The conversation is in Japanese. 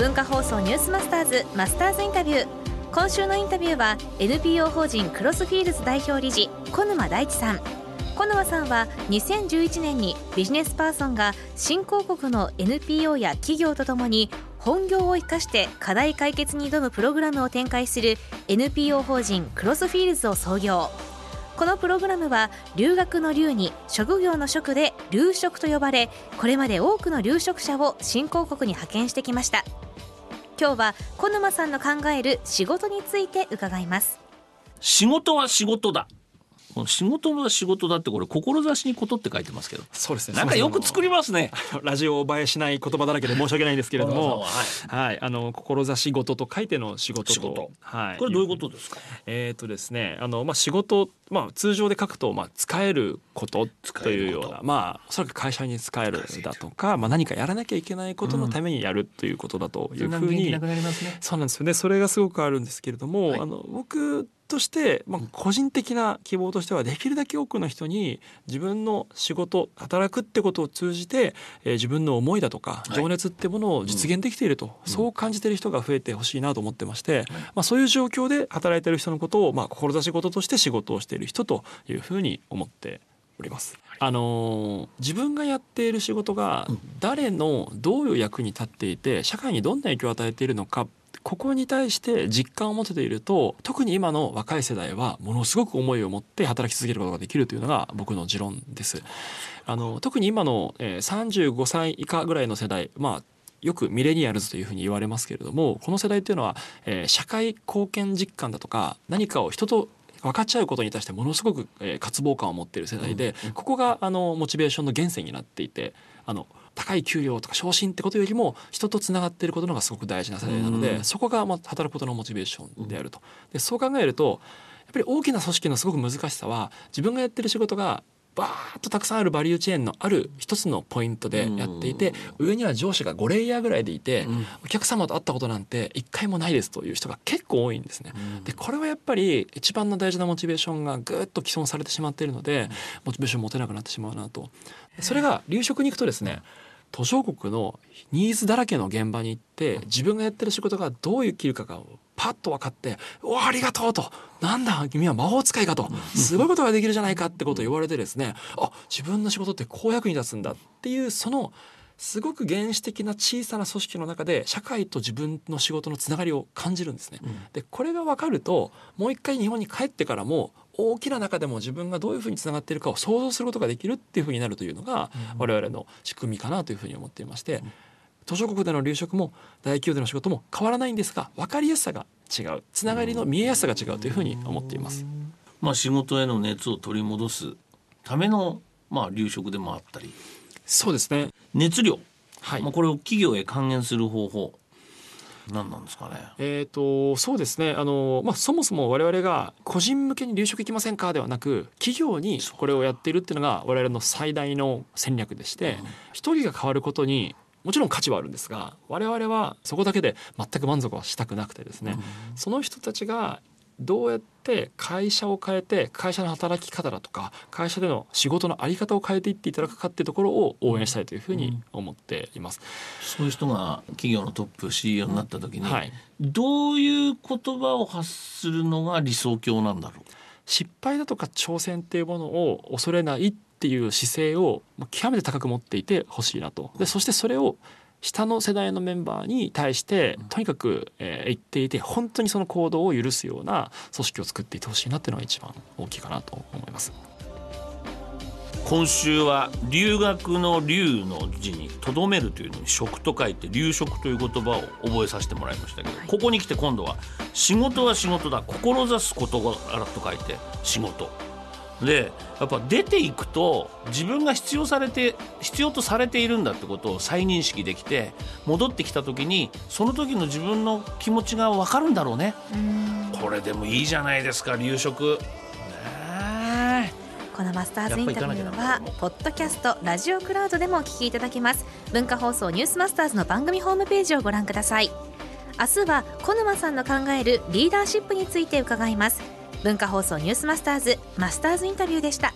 文化放送ニュースマスターズマスターズインタビュー。今週のインタビューは NPO 法人クロスフィールズ代表理事小沼大地さん。小沼さんは2011年にビジネスパーソンが新興国の NPO や企業とともに本業を生かして課題解決に挑むプログラムを展開する NPO 法人クロスフィールズを創業。このプログラムは留学の留に職業の職で留職と呼ばれこれまで多くの留職者を新興国に派遣してきました。今日は小沼さんの考える仕事について伺います。仕事は仕事だ。この仕事は仕事だってこれ志にことって書いてますけど。そうですね。なんかよく作りますね。ラジオ映えしない言葉だらけで申し訳ないんですけれども。はい。はい。あの志事と書いての仕事と。仕事。はい。これどういうことですか？えっ、とですね。あのまあ仕事まあ通常で書くとまあ使えること使というようなまあおそらく会社に使えるだとかまあ何かやらなきゃいけないことのためにやるということだというふうに、なくなりますね。そうなんですよ。ねそれがすごくあるんですけれども、はい。あの僕として、まあ、個人的な希望としてはできるだけ多くの人に自分の仕事働くってことを通じて、えー自分の思いだとかい。情熱ってものを実現できていると、そう感じている人が増えてほしいなと思ってまして、まあ、そういう状況で働いている人のことを、まあ、志事として仕事をしている人というふうに思っております。あのー自分がやっている仕事が誰のどういう役に立っていて社会にどんな影響を与えているのかここに対して実感を持てていると特に今の若い世代はものすごく思いを持って働き続けることができるというのが僕の持論です。あの特に今の、えー35歳以下ぐらいの世代まあよくミレニアルズというふうに言われますけれどもこの世代っていうのは、えー社会貢献実感だとか何かを人と分かっちゃうことに対してものすごく、えー渇望感を持っている世代で、ここがあのモチベーションの源泉になっていてあの高い給料とか昇進ってことよりも人とつながっていることのがすごく大事な世代なので、うんそこがまあ働くことのモチベーションであると。でそう考えるとやっぱり大きな組織のすごく難しさは自分がやってる仕事がバーッとたくさんあるバリューチェーンのある一つのポイントでやっていて、上には上司が5レイヤーぐらいでいて、うん。お客様と会ったことなんて一回もないですという人が結構多いんですね。でこれはやっぱり一番の大事なモチベーションがぐーっと既存されてしまっているので、モチベーション持てなくなってしまうなと。それが留職に行くとですね途上国のニーズだらけの現場に行って自分がやってる仕事がどういう切るかがパッと分かって「おありがとう」と「なんだ君は魔法使いか」と「すごいことができるじゃないか」ってことを言われてですねあ自分の仕事ってこう役に立つんだっていうそのすごく原始的な小さな組織の中で社会と自分の仕事のつながりを感じるんですね。でこれが分かるともう一回日本に帰ってからも大きな中でも自分がどういうふうにつながっているかを想像することができるっていうふうになるというのが我々の仕組みかなというふうに思っていまして途上国での留職も大企業での仕事も変わらないんですが分かりやすさが違う。つながりの見えやすさが違うというふうに思っています。まあ仕事への熱を取り戻すためのまあ留職でもあったり。そうですね。熱量、はい。まあこれを企業へ還元する方法何なんですかね？えー、とそうですね。あの、まあ、そもそも我々が個人向けに留職行きませんかではなく企業にこれをやっているっていうのが我々の最大の戦略でして一、人が変わることにもちろん価値はあるんですが我々はそこだけで全く満足はしたくなくてですね、その人たちがどうやって会社を変えて会社の働き方だとか会社での仕事の在り方を変えていっていただくかっていうところを応援したいというふうに思っています。そういう人が企業のトップ CEO になった時に、はい。どういう言葉を発するのが理想郷なんだろう？失敗だとか挑戦っていうものを恐れないっていう姿勢をまあ極めて高く持っていてほしいなと。でそしてそれを下の世代のメンバーに対してとにかく、えー言っていて本当にその行動を許すような組織を作っていってほしいなっていうのが一番大きいかなと思います。今週は留学の留の字にとどめるというのに職と書いて留職という言葉を覚えさせてもらいましたけど、ここに来て今度は仕事は仕事だ志すことがと書いて仕事でやっぱ出ていくと自分が必要されて必要とされているんだってことを再認識できて戻ってきた時にその時の自分の気持ちが分かるんだろうね。これでもいいじゃないですか留職ねえ。このマスターズインタビューはポッドキャストラジオクラウドでもお聞きいただけます。文化放送ニュースマスターズの番組ホームページをご覧ください。明日は小沼さんの考えるリーダーシップについて伺います文化放送ニュースマスターズマスターズインタビューでした。